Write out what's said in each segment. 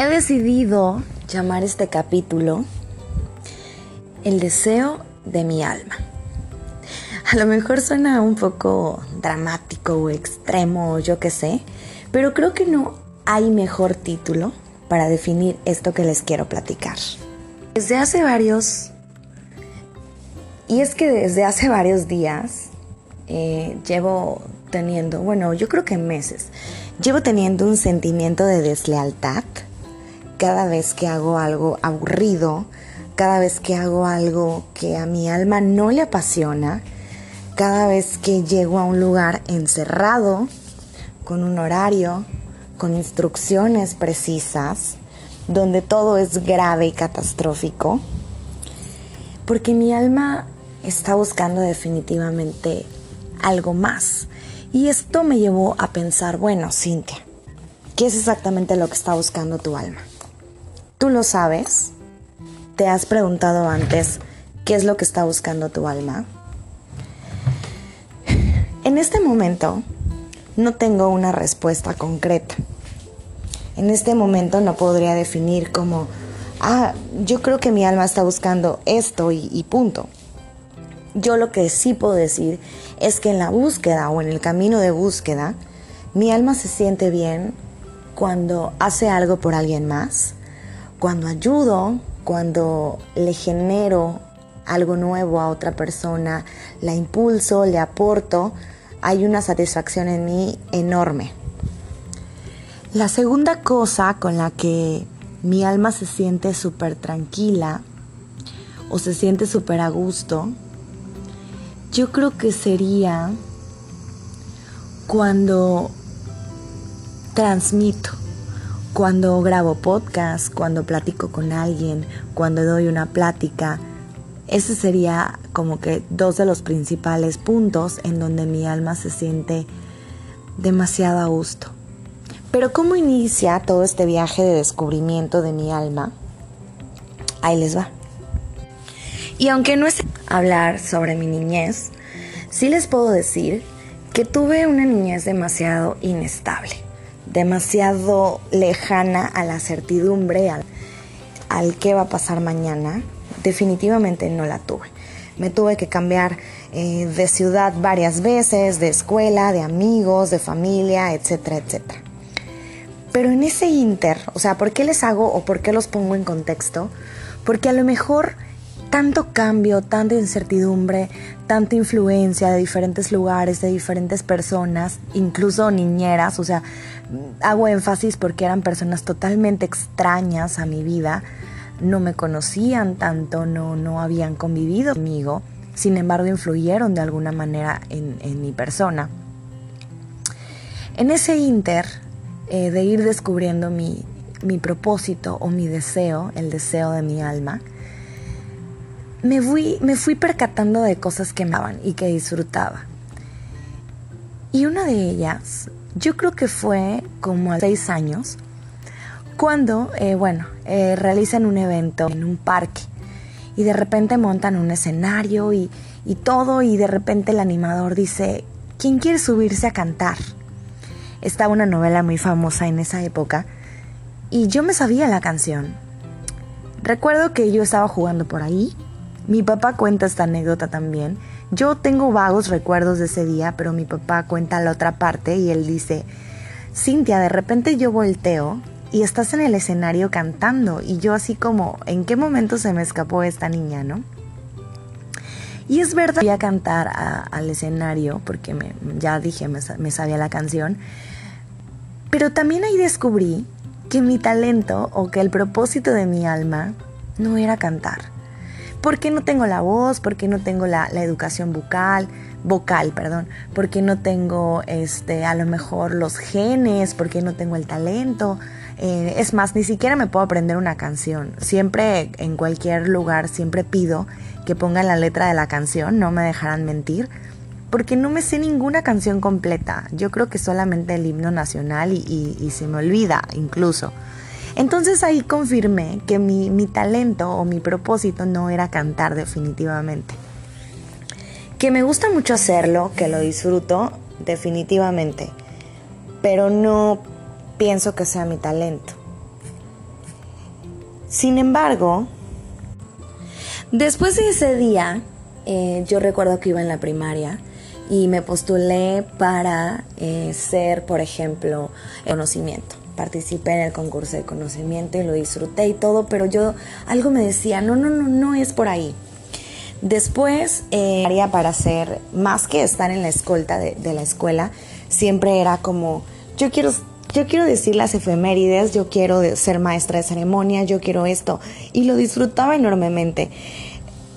He decidido llamar este capítulo El deseo de mi alma. A lo mejor suena un poco dramático o extremo, yo qué sé, pero creo que no hay mejor título para definir esto que les quiero platicar. Desde hace varios, y es que desde hace varios días eh, llevo teniendo, bueno, yo creo que meses, llevo teniendo un sentimiento de deslealtad cada vez que hago algo aburrido, cada vez que hago algo que a mi alma no le apasiona, cada vez que llego a un lugar encerrado, con un horario, con instrucciones precisas, donde todo es grave y catastrófico, porque mi alma está buscando definitivamente algo más. Y esto me llevó a pensar, bueno, Cintia, ¿qué es exactamente lo que está buscando tu alma? ¿Tú lo sabes? ¿Te has preguntado antes qué es lo que está buscando tu alma? En este momento no tengo una respuesta concreta. En este momento no podría definir como, ah, yo creo que mi alma está buscando esto y, punto. Yo lo que sí puedo decir es que en la búsqueda o en el camino de búsqueda, mi alma se siente bien cuando hace algo por alguien más, cuando ayudo, cuando le genero algo nuevo a otra persona, la impulso, le aporto, hay una satisfacción en mí enorme. La segunda cosa con la que mi alma se siente súper tranquila o se siente súper a gusto, yo creo que sería cuando transmito cuando grabo podcast, cuando platico con alguien, cuando doy una plática. Ese sería como que dos de los principales puntos en donde mi alma se siente demasiado a gusto. Pero ¿cómo inicia todo este viaje de descubrimiento de mi alma? Ahí les va. Y aunque no es hablar sobre mi niñez, sí les puedo decir que tuve una niñez demasiado inestable demasiado lejana a la certidumbre, al, al qué va a pasar mañana, definitivamente no la tuve. Me tuve que cambiar eh, de ciudad varias veces, de escuela, de amigos, de familia, etcétera, etcétera. Pero en ese inter, o sea, ¿por qué les hago o por qué los pongo en contexto? Porque a lo mejor tanto cambio, tanta incertidumbre, tanta influencia de diferentes lugares, de diferentes personas, incluso niñeras, o sea, hago énfasis porque eran personas totalmente extrañas a mi vida, no me conocían tanto, no, no habían convivido conmigo, sin embargo influyeron de alguna manera en, mi persona. En ese inter eh, de ir descubriendo mi, mi propósito o mi deseo, el deseo de mi alma, me fui, me fui percatando de cosas que me daban y que disfrutaba. Y una de ellas, yo creo que fue como a seis años, cuando, eh, bueno, eh, realizan un evento en un parque y de repente montan un escenario y, y todo y de repente el animador dice, ¿quién quiere subirse a cantar? Estaba una novela muy famosa en esa época y yo me sabía la canción. Recuerdo que yo estaba jugando por ahí mi papá cuenta esta anécdota también. Yo tengo vagos recuerdos de ese día, pero mi papá cuenta la otra parte y él dice, Cintia, de repente yo volteo y estás en el escenario cantando y yo así como, ¿en qué momento se me escapó esta niña, no? Y es verdad, voy a cantar al escenario porque me, ya dije, me sabía la canción, pero también ahí descubrí que mi talento o que el propósito de mi alma no era cantar ¿Por qué no tengo la voz? ¿Por qué no tengo la, educación vocal? Vocal, perdón. ¿Por qué no tengo este, a lo mejor los genes? ¿Por qué no tengo el talento? Eh, es más, ni siquiera me puedo aprender una canción. Siempre, en cualquier lugar, siempre pido que pongan la letra de la canción, no me dejarán mentir, porque no me sé ninguna canción completa. Yo creo que solamente el himno nacional y se me olvida incluso. Entonces ahí confirmé que mi, talento o mi propósito no era cantar definitivamente. Que me gusta mucho hacerlo, que lo disfruto definitivamente, pero no pienso que sea mi talento. Sin embargo, después de ese día, eh, yo recuerdo que iba en la primaria y me postulé para eh, ser, por ejemplo, conocimiento. Participé en el concurso de conocimiento y lo disfruté y todo, pero yo algo me decía, no, no, no, no es por ahí. Después, eh, para ser más que estar en la escolta de, de la escuela, siempre era como, yo quiero yo quiero decir las efemérides, yo quiero ser maestra de ceremonia, yo quiero esto. Y lo disfrutaba enormemente.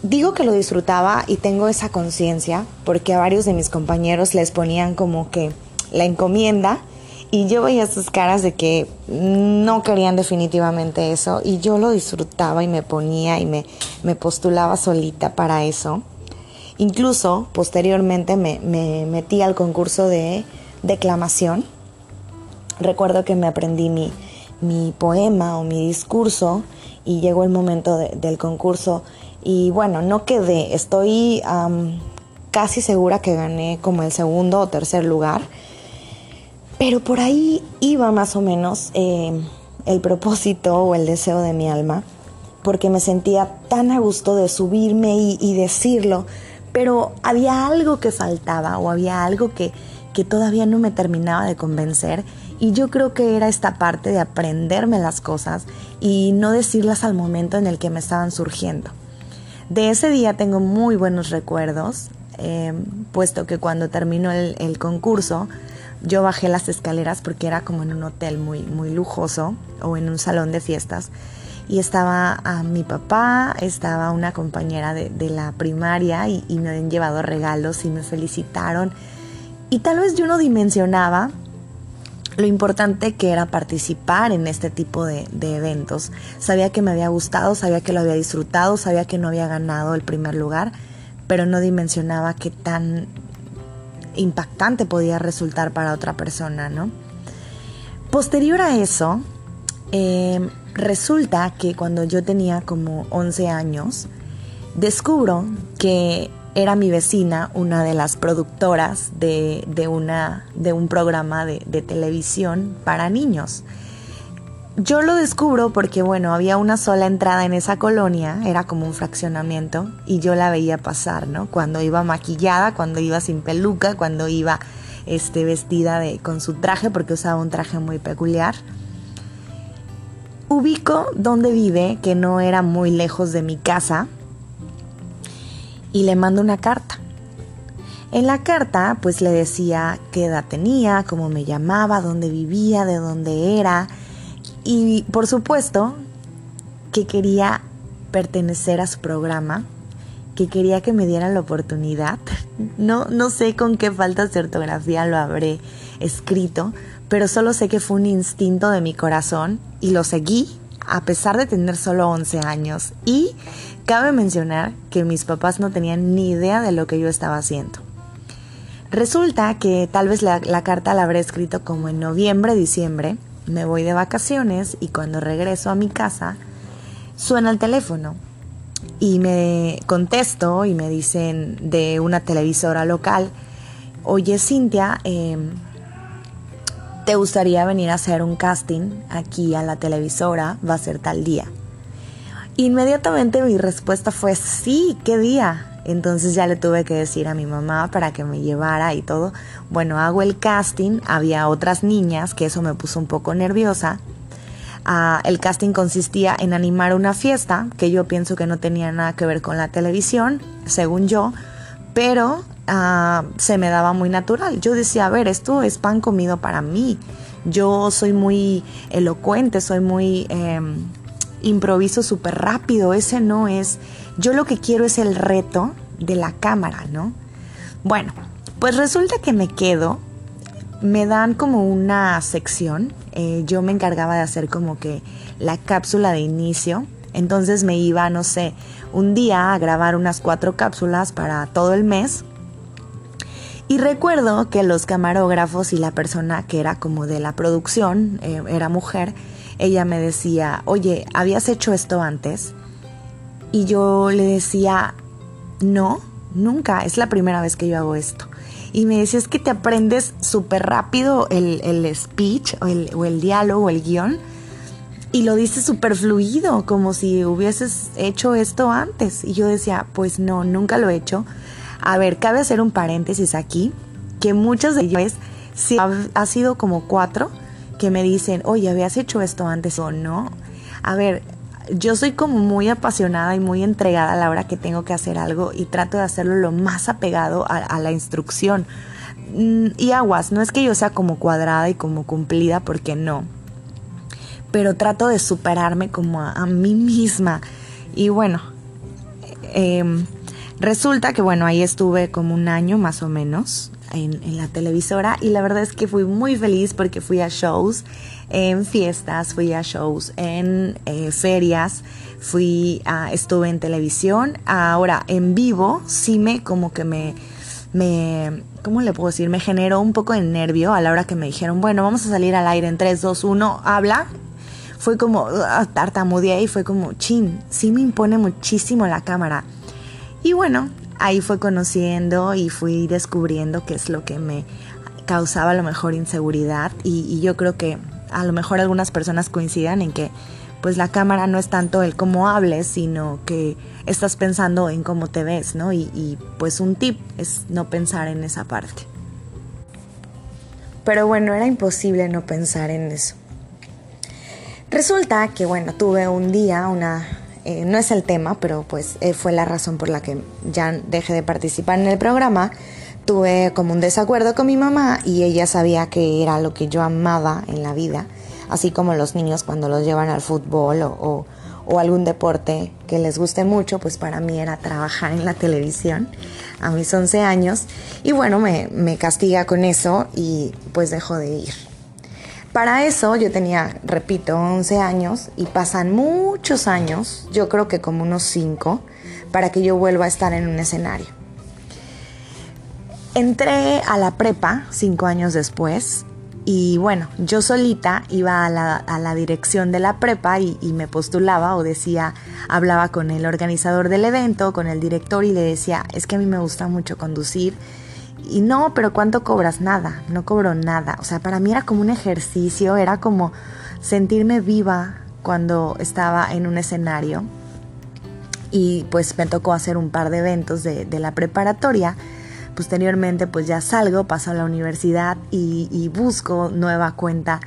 Digo que lo disfrutaba y tengo esa conciencia porque a varios de mis compañeros les ponían como que la encomienda y yo veía sus caras de que no querían definitivamente eso y yo lo disfrutaba y me ponía y me, me postulaba solita para eso. Incluso posteriormente me, me metí al concurso de declamación. Recuerdo que me aprendí mi, mi poema o mi discurso y llegó el momento del concurso. Y bueno, no quedé, estoy casi segura que gané como el segundo o tercer lugar, pero por ahí iba más o menos em, el propósito o el deseo de mi alma, porque me sentía tan a gusto de subirme y, decirlo, pero había algo que faltaba o había algo que, que todavía no me terminaba de convencer y yo creo que era esta parte de aprenderme las cosas y no decirlas al momento en el que me estaban surgiendo. De ese día tengo muy buenos recuerdos, em, puesto que cuando terminó el, concurso, yo bajé las escaleras porque era como en un hotel muy, muy lujoso o en un salón de fiestas. Y estaba a mi papá, estaba una compañera de, la primaria y, me habían llevado regalos y me felicitaron. Y tal vez yo no dimensionaba lo importante que era participar en este tipo de, eventos. Sabía que me había gustado, sabía que lo había disfrutado, sabía que no había ganado el primer lugar, pero no dimensionaba qué tan impactante podía resultar para otra persona, ¿no? Posterior a eso, em, resulta que cuando yo tenía como 11 años, descubro que era mi vecina, una de las productoras de, una, de un programa de, televisión para niños. Yo lo descubro porque, bueno, había una sola entrada en esa colonia, era como un fraccionamiento, y yo la veía pasar, ¿no? Cuando iba maquillada, cuando iba sin peluca, cuando iba este, vestida de, con su traje, porque usaba un traje muy peculiar. Ubico donde vive, que no era muy lejos de mi casa, y le mando una carta. En la carta pues le decía qué edad tenía, cómo me llamaba, dónde vivía, de dónde era y por supuesto que quería pertenecer a su programa, que quería que me dieran la oportunidad. No, no sé con qué faltas de ortografía lo habré escrito, pero solo sé que fue un instinto de mi corazón y lo seguí a pesar de tener solo 11 años. Y cabe mencionar que mis papás no tenían ni idea de lo que yo estaba haciendo. Resulta que tal vez la, carta la habré escrito como en noviembre, diciembre. Me voy de vacaciones y cuando regreso a mi casa suena el teléfono y me contesto y me dicen de una televisora local, oye Cintia, eh, ¿te gustaría venir a hacer un casting aquí a la televisora? Va a ser tal día. Inmediatamente mi respuesta fue sí, ¿qué día? Entonces ya le tuve que decir a mi mamá para que me llevara y todo. Bueno, hago el casting, había otras niñas, que eso me puso un poco nerviosa. Ah, el casting consistía en animar una fiesta, que yo pienso que no tenía nada que ver con la televisión, según yo, pero ah, se me daba muy natural. Yo decía, a ver, esto es pan comido para mí. Yo soy muy elocuente, soy muy... Em, improviso súper rápido, ese no es. Yo lo que quiero es el reto de la cámara, ¿no? Bueno, pues resulta que me quedo, me dan como una sección, eh, yo me encargaba de hacer como que la cápsula de inicio, entonces me iba, no sé, un día a grabar unas cuatro cápsulas para todo el mes. Y recuerdo que los camarógrafos y la persona que era como de la producción, eh, era mujer, ella me decía, oye, ¿habías hecho esto antes? Y yo le decía, no, nunca, es la primera vez que yo hago esto. Y me decía, es que te aprendes súper rápido el, speech o el, o el diálogo o el guion. Y lo dice súper fluido, como si hubieses hecho esto antes. Y yo decía, pues no, nunca lo he hecho. A ver, cabe hacer un paréntesis aquí, que muchas de ellas, sí, ha, sido como cuatro, que me dicen, oye, ¿habías hecho esto antes o no? A ver, yo soy como muy apasionada y muy entregada a la hora que tengo que hacer algo y trato de hacerlo lo más apegado a, la instrucción. Mm, y aguas, no es que yo sea como cuadrada y como cumplida, porque no. Pero trato de superarme como a, mí misma. Y bueno, em, resulta que bueno, ahí estuve como un año más o menos en, la televisora y la verdad es que fui muy feliz porque fui a shows en fiestas, fui a shows en eh, ferias, fui a, estuve en televisión, ahora en vivo sí me como que me, me, ¿cómo le puedo decir? Me generó un poco de nervio a la hora que me dijeron, bueno, vamos a salir al aire en 3, 2, 1, habla. Fue como, uh, tartamudeé y fue como, chin, sí me impone muchísimo la cámara. Y bueno, ahí fue conociendo y fui descubriendo qué es lo que me causaba a lo mejor inseguridad y, yo creo que a lo mejor algunas personas coincidan en que pues la cámara no es tanto el cómo hables, sino que estás pensando en cómo te ves, ¿no? Y, pues un tip es no pensar en esa parte. Pero bueno, era imposible no pensar en eso. Resulta que bueno, tuve un día una eh, no es el tema, pero pues eh, fue la razón por la que ya dejé de participar en el programa. Tuve como un desacuerdo con mi mamá y ella sabía que era lo que yo amaba en la vida, así como los niños cuando los llevan al fútbol o, algún deporte que les guste mucho, pues para mí era trabajar en la televisión a mis 11 años y bueno, me, me castiga con eso y pues dejo de ir. Para eso yo tenía, repito, 11 años y pasan muchos años, yo creo que como unos 5, para que yo vuelva a estar en un escenario. Entré a la prepa 5 años después y bueno, yo solita iba a la, dirección de la prepa y, y, me postulaba o decía, hablaba con el organizador del evento, con el director y le decía, es que a mí me gusta mucho conducir y no, pero ¿cuánto cobras? Nada, no cobro nada. O sea, para mí era como un ejercicio, era como sentirme viva cuando estaba en un escenario. Y pues me tocó hacer un par de eventos de, la preparatoria. Posteriormente pues ya salgo, paso a la universidad y, busco nueva cuenta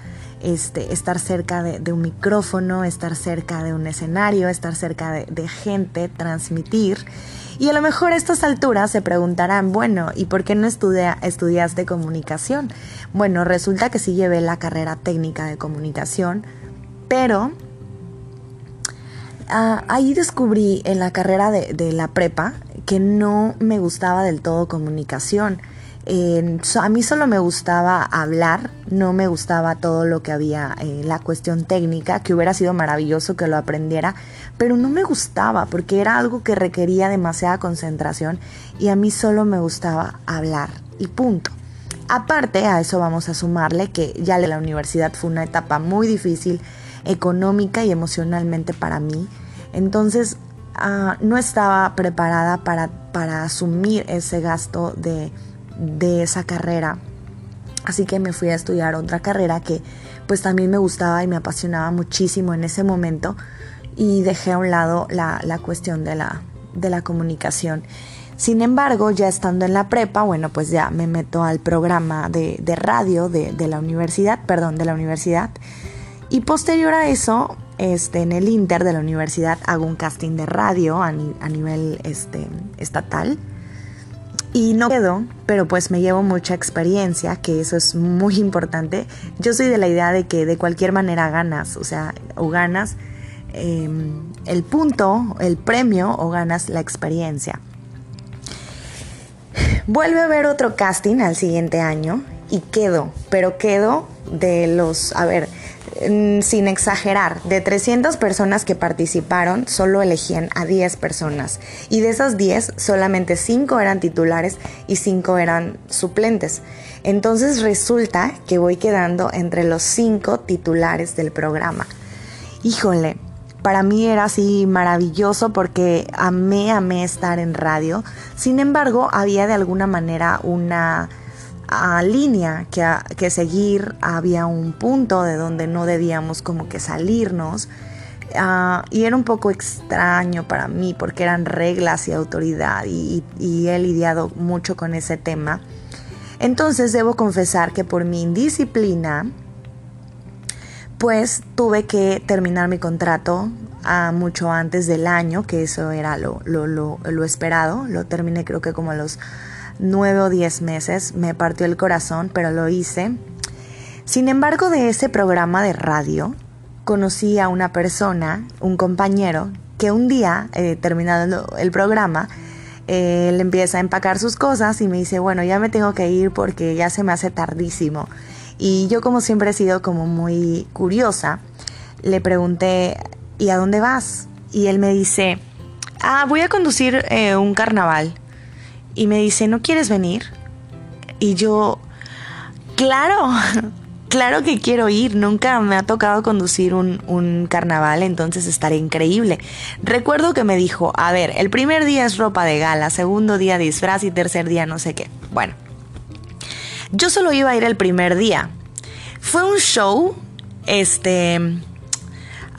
este, estar cerca de, un micrófono, estar cerca de un escenario, estar cerca de, gente, transmitir. Y a lo mejor a estas alturas se preguntarán, bueno, ¿y por qué no estudia, estudiaste comunicación? Bueno, resulta que sí llevé la carrera técnica de comunicación, pero ah, ahí descubrí en la carrera de, de la prepa que no me gustaba del todo comunicación a mí solo me gustaba hablar, no me gustaba todo lo que había, eh, la cuestión técnica, que hubiera sido maravilloso que lo aprendiera, pero no me gustaba porque era algo que requería demasiada concentración y a mí solo me gustaba hablar y punto. Aparte, a eso vamos a sumarle que ya la universidad fue una etapa muy difícil económica y emocionalmente para mí. Entonces, ah, no estaba preparada para, para asumir ese gasto de, de esa carrera. Así que me fui a estudiar otra carrera que pues también me gustaba y me apasionaba muchísimo en ese momento y dejé a un lado la, cuestión de la, de la comunicación. Sin embargo, ya estando en la prepa, bueno, pues ya me meto al programa de, radio de, la universidad, perdón, de la universidad. Y posterior a eso, este, en el Inter de la universidad hago un casting de radio a, nivel este, estatal y no quedo, pero pues me llevo mucha experiencia, que eso es muy importante. Yo soy de la idea de que de cualquier manera ganas, o sea, o ganas em, el punto, el premio, o ganas la experiencia. Vuelve a haber otro casting al siguiente año y quedo, pero quedo de los, a ver, sin exagerar, de 300 personas que participaron, solo elegían a 10 personas. Y de esas 10, solamente 5 eran titulares y 5 eran suplentes. Entonces resulta que voy quedando entre los 5 titulares del programa. Híjole, para mí era así maravilloso porque amé, amé estar en radio. Sin embargo, había de alguna manera una línea que, que seguir, había un punto de donde no debíamos como que salirnos. Ah, y era un poco extraño para mí porque eran reglas y autoridad y, he lidiado mucho con ese tema. Entonces debo confesar que por mi indisciplina, pues tuve que terminar mi contrato a mucho antes del año, que eso era lo, lo, lo, lo esperado. Lo terminé creo que como a los nueve o diez meses. Me partió el corazón, pero lo hice. Sin embargo, de ese programa de radio, conocí a una persona, un compañero, que un día, eh, terminando el programa, eh, él empieza a empacar sus cosas y me dice, bueno, ya me tengo que ir porque ya se me hace tardísimo. Y yo como siempre he sido como muy curiosa, le pregunté, ¿y a dónde vas? Y él me dice, ah, voy a conducir eh, un carnaval. Y me dice, ¿no quieres venir? Y yo, claro, claro que quiero ir. Nunca me ha tocado conducir un, un, carnaval, entonces estaré increíble. Recuerdo que me dijo, a ver, el primer día es ropa de gala, segundo día disfraz y tercer día no sé qué. Bueno, yo solo iba a ir el primer día. Fue un show, este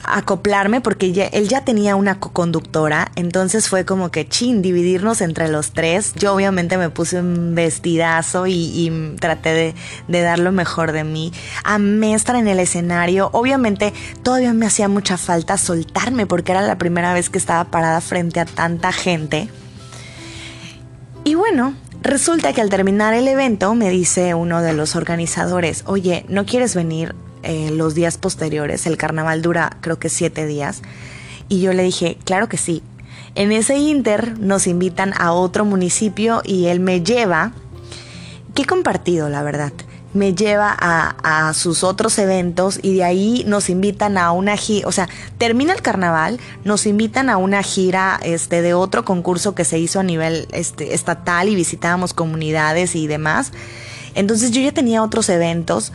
acoplarme porque él ya tenía una co-conductora, entonces fue como que chin, dividirnos entre los tres. Yo obviamente me puse un vestidazo y, traté de, dar lo mejor de mí. Amé estar en el escenario, obviamente todavía me hacía mucha falta soltarme porque era la primera vez que estaba parada frente a tanta gente. Y bueno, resulta que al terminar el evento me dice uno de los organizadores, oye, ¿no quieres venir eh, los días posteriores. El carnaval dura creo que siete días. Y yo le dije, claro que sí. En ese inter nos invitan a otro municipio y él me lleva, qué compartido la verdad, me lleva a, sus otros eventos y de ahí nos invitan a una gira, o sea, termina el carnaval, nos invitan a una gira este, de otro concurso que se hizo a nivel este, estatal y visitábamos comunidades y demás. Entonces yo ya tenía otros eventos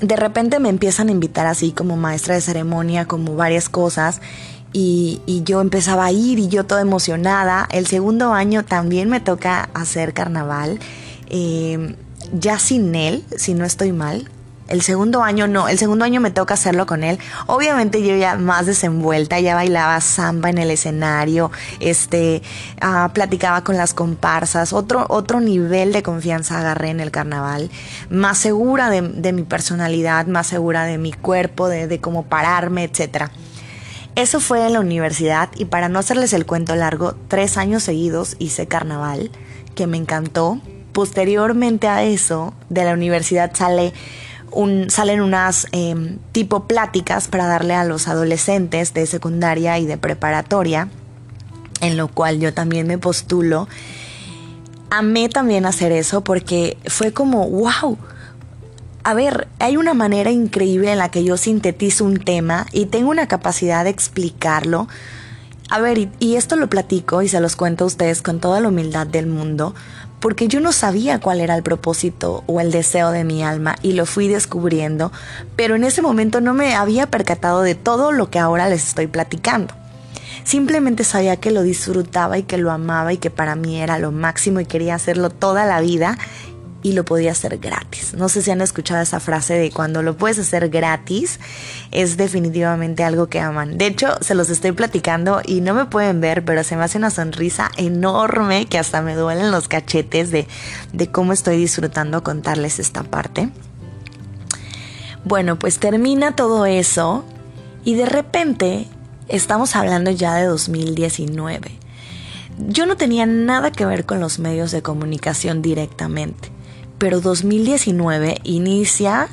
de repente me empiezan a invitar así como maestra de ceremonia, como varias cosas. Y, yo empezaba a ir y yo toda emocionada. El segundo año también me toca hacer carnaval. Eh, ya sin él, si no estoy mal, el segundo año no, el segundo año me toca hacerlo con él. Obviamente yo ya más desenvuelta, ya bailaba samba en el escenario, este, ah, platicaba con las comparsas, otro, otro nivel de confianza agarré en el carnaval, más segura de, mi personalidad, más segura de mi cuerpo, de, de cómo pararme, etc. Eso fue en la universidad y para no hacerles el cuento largo, tres años seguidos hice carnaval, que me encantó. Posteriormente a eso, de la universidad sale salen unas em, tipo pláticas para darle a los adolescentes de secundaria y de preparatoria, en lo cual yo también me postulo. Amé también hacer eso porque fue como, wow, a ver, hay una manera increíble en la que yo sintetizo un tema y tengo una capacidad de explicarlo. A ver, y, esto lo platico y se los cuento a ustedes con toda la humildad del mundo, porque yo no sabía cuál era el propósito o el deseo de mi alma y lo fui descubriendo, pero en ese momento no me había percatado de todo lo que ahora les estoy platicando. Simplemente sabía que lo disfrutaba y que lo amaba y que para mí era lo máximo y quería hacerlo toda la vida y lo podía hacer gratis. No sé si han escuchado esa frase de cuando lo puedes hacer gratis, es definitivamente algo que aman. De hecho, se los estoy platicando y no me pueden ver, pero se me hace una sonrisa enorme que hasta me duelen los cachetes de, de cómo estoy disfrutando contarles esta parte. Bueno, pues termina todo eso y de repente estamos hablando ya de 2019. Yo no tenía nada que ver con los medios de comunicación directamente pero 2019 inicia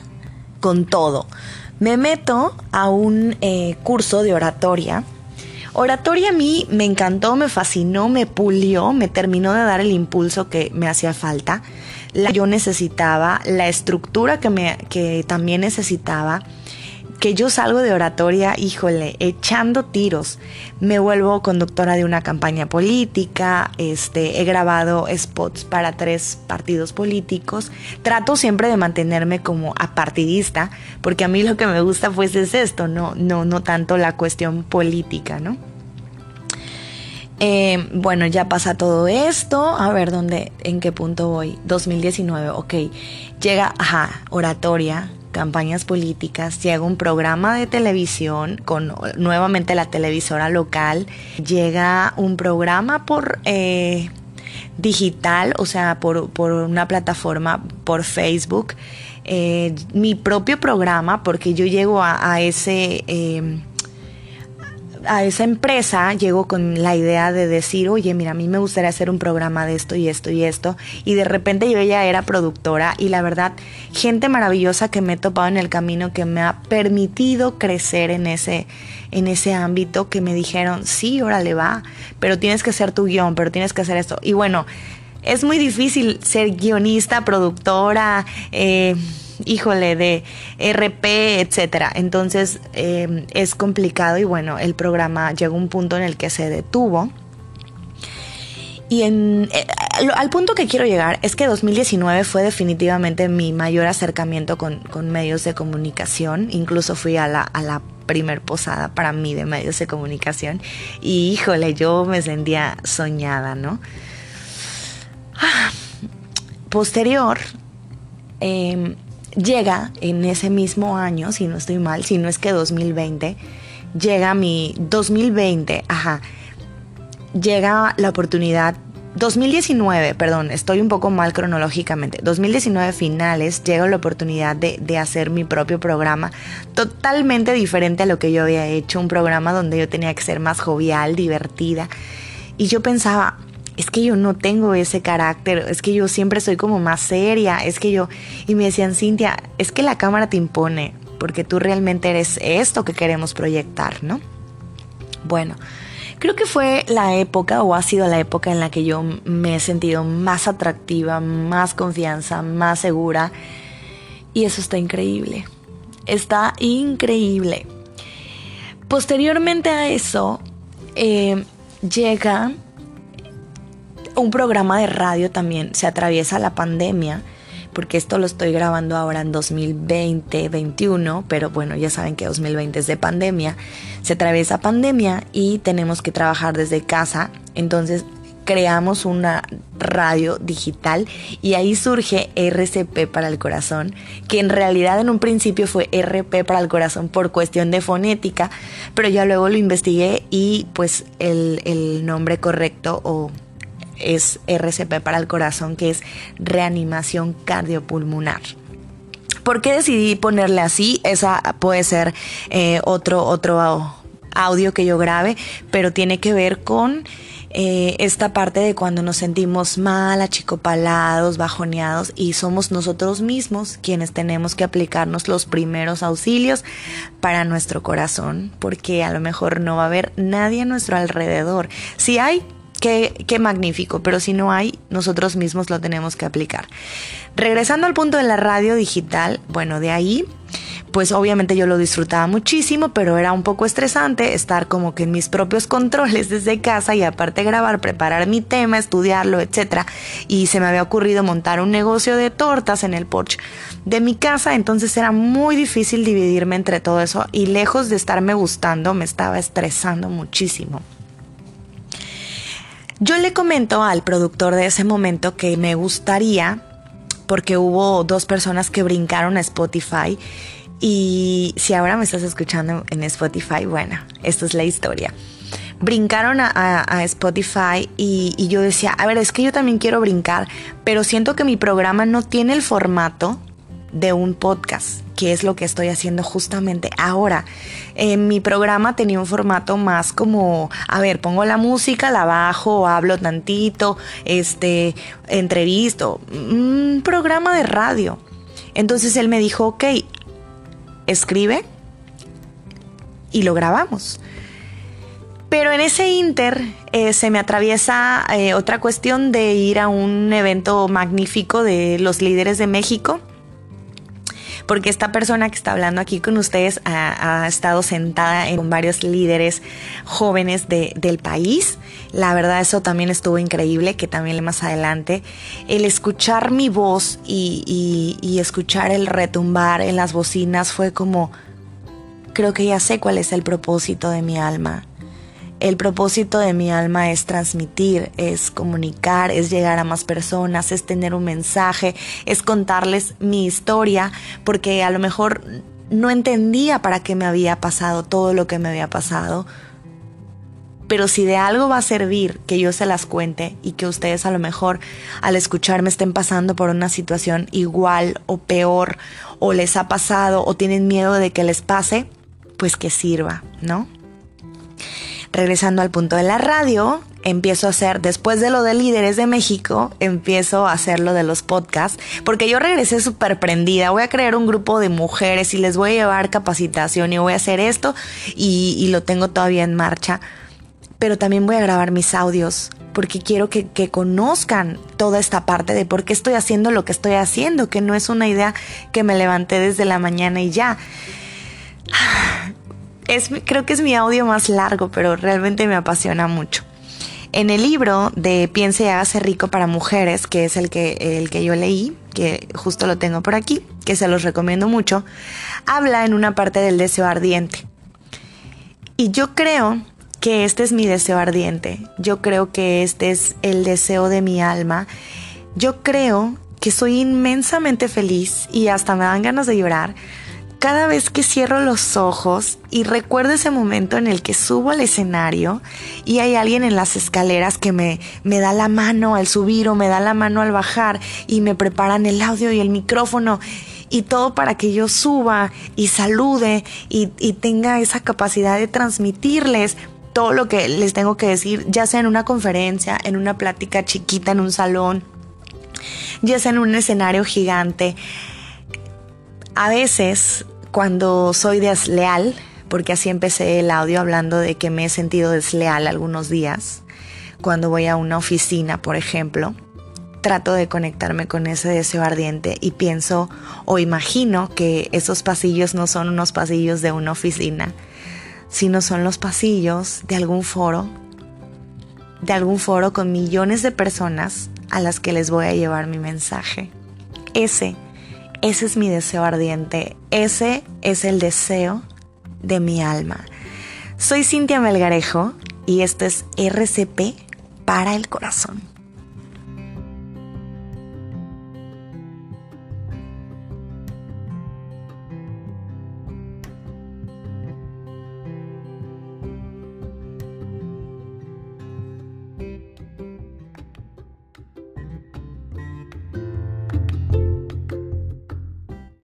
con todo. Me meto a un eh, curso de oratoria. Oratoria a mí me encantó, me fascinó, me pulió, me terminó de dar el impulso que me hacía falta. La yo necesitaba, la estructura que, me, que también necesitaba que yo salgo de oratoria, híjole, echando tiros. Me vuelvo conductora de una campaña política, este, he grabado spots para tres partidos políticos. Trato siempre de mantenerme como apartidista, porque a mí lo que me gusta pues es esto, no, no, no tanto la cuestión política, ¿no? Eh, bueno, ya pasa todo esto. A ver, ¿dónde, en qué punto voy? 2019, ok. Llega, ajá, oratoria, campañas políticas, llega un programa de televisión con nuevamente la televisora local, llega un programa por eh, digital, o sea, por, una plataforma, por Facebook, eh, mi propio programa, porque yo llego a, ese a esa empresa llego con la idea de decir, oye, mira, a mí me gustaría hacer un programa de esto y esto y esto. Y de repente yo ya era productora y la verdad, gente maravillosa que me he topado en el camino que me ha permitido crecer en ese, en ese ámbito, que me dijeron, sí, órale va, pero tienes que hacer tu guion, pero tienes que hacer esto. Y bueno, es muy difícil ser guionista, productora, eh, híjole, de RP, etcétera. Entonces em, es complicado y bueno, el programa llegó a un punto en el que se detuvo. Y eh, al punto que quiero llegar es que 2019 fue definitivamente mi mayor acercamiento con, medios de comunicación. Incluso fui a la, a la primer posada para mí de medios de comunicación. Y híjole, yo me sentía soñada, ¿no? Ah, posterior, eh, llega en ese mismo año, si no estoy mal, si no es que 2020, llega mi 2020, ajá, llega la oportunidad 2019, perdón, estoy un poco mal cronológicamente. 2019 finales llega la oportunidad de, de, hacer mi propio programa, totalmente diferente a lo que yo había hecho, un programa donde yo tenía que ser más jovial, divertida. Y yo pensaba, es que yo no tengo ese carácter, es que yo siempre soy como más seria, es que yo, y me decían, Cintia, es que la cámara te impone, porque tú realmente eres esto que queremos proyectar, ¿no? Bueno, creo que fue la época o ha sido la época en la que yo me he sentido más atractiva, más confianza, más segura, y eso está increíble, está increíble. Posteriormente a eso, eh, llega un programa de radio también se atraviesa la pandemia, porque esto lo estoy grabando ahora en 2020, 21, pero bueno, ya saben que 2020 es de pandemia. Se atraviesa pandemia y tenemos que trabajar desde casa, entonces creamos una radio digital y ahí surge RCP para el corazón, que en realidad en un principio fue RP para el corazón por cuestión de fonética, pero ya luego lo investigué y pues el, el nombre correcto o es RCP para el corazón, que es reanimación cardiopulmonar. ¿Por qué decidí ponerle así? Esa puede ser eh, otro, otro audio que yo grabe, pero tiene que ver con eh, esta parte de cuando nos sentimos mal, achicopalados, bajoneados y somos nosotros mismos quienes tenemos que aplicarnos los primeros auxilios para nuestro corazón, porque a lo mejor no va a haber nadie a nuestro alrededor. Si hay, Qué, magnífico, pero si no hay, nosotros mismos lo tenemos que aplicar. Regresando al punto de la radio digital, bueno, de ahí pues obviamente yo lo disfrutaba muchísimo, pero era un poco estresante estar como que en mis propios controles desde casa y aparte grabar, preparar mi tema, estudiarlo, etc. Y se me había ocurrido montar un negocio de tortas en el porche de mi casa, entonces era muy difícil dividirme entre todo eso y lejos de estarme gustando, me estaba estresando muchísimo. Yo le comento al productor de ese momento que me gustaría, porque hubo dos personas que brincaron a Spotify y si ahora me estás escuchando en Spotify, bueno, esta es la historia. Brincaron a, Spotify y, y, yo decía, a ver, es que yo también quiero brincar, pero siento que mi programa no tiene el formato de un podcast, que es lo que estoy haciendo justamente ahora. En mi programa tenía un formato más como, a ver, pongo la música, la bajo, hablo tantito, este, entrevisto, un programa de radio. Entonces él me dijo, ok, escribe y lo grabamos. Pero en ese inter eh, se me atraviesa eh, otra cuestión de ir a un evento magnífico de los líderes de México porque esta persona que está hablando aquí con ustedes ha, estado sentada con varios líderes jóvenes del país. La verdad eso también estuvo increíble, que también más adelante, el escuchar mi voz y, y escuchar el retumbar en las bocinas fue como, creo que ya sé cuál es el propósito de mi alma. El propósito de mi alma es transmitir, es comunicar, es llegar a más personas, es tener un mensaje, es contarles mi historia, porque a lo mejor no entendía para qué me había pasado todo lo que me había pasado. Pero si de algo va a servir que yo se las cuente y que ustedes a lo mejor al escucharme estén pasando por una situación igual o peor o les ha pasado o tienen miedo de que les pase, pues que sirva, ¿no? Regresando al punto de la radio, empiezo a hacer, después de lo de Líderes de México, empiezo a hacer lo de los podcasts, porque yo regresé súper prendida, voy a crear un grupo de mujeres y les voy a llevar capacitación y voy a hacer esto y, lo tengo todavía en marcha, pero también voy a grabar mis audios porque quiero que, que, conozcan toda esta parte de por qué estoy haciendo lo que estoy haciendo, que no es una idea que me levanté desde la mañana y ya. Es, creo que es mi audio más largo, pero realmente me apasiona mucho. En el libro de Piense y hágase rico para mujeres, que es el que, el que yo leí, que justo lo tengo por aquí, que se los recomiendo mucho, habla en una parte del deseo ardiente. Y yo creo que este es mi deseo ardiente. Yo creo que este es el deseo de mi alma. Yo creo que soy inmensamente feliz y hasta me dan ganas de llorar cada vez que cierro los ojos y recuerdo ese momento en el que subo al escenario y hay alguien en las escaleras que me, me da la mano al subir o me da la mano al bajar y me preparan el audio y el micrófono y todo para que yo suba y salude y, y tenga esa capacidad de transmitirles todo lo que les tengo que decir, ya sea en una conferencia, en una plática chiquita, en un salón, ya sea en un escenario gigante. A veces, cuando soy desleal, porque así empecé el audio hablando de que me he sentido desleal algunos días, cuando voy a una oficina, por ejemplo, trato de conectarme con ese deseo ardiente y pienso o imagino que esos pasillos no son unos pasillos de una oficina, sino son los pasillos de algún foro, de algún foro con millones de personas a las que les voy a llevar mi mensaje. Ese ese es mi deseo ardiente, ese es el deseo de mi alma. Soy Cintia Melgarejo y esto es RCP para el corazón.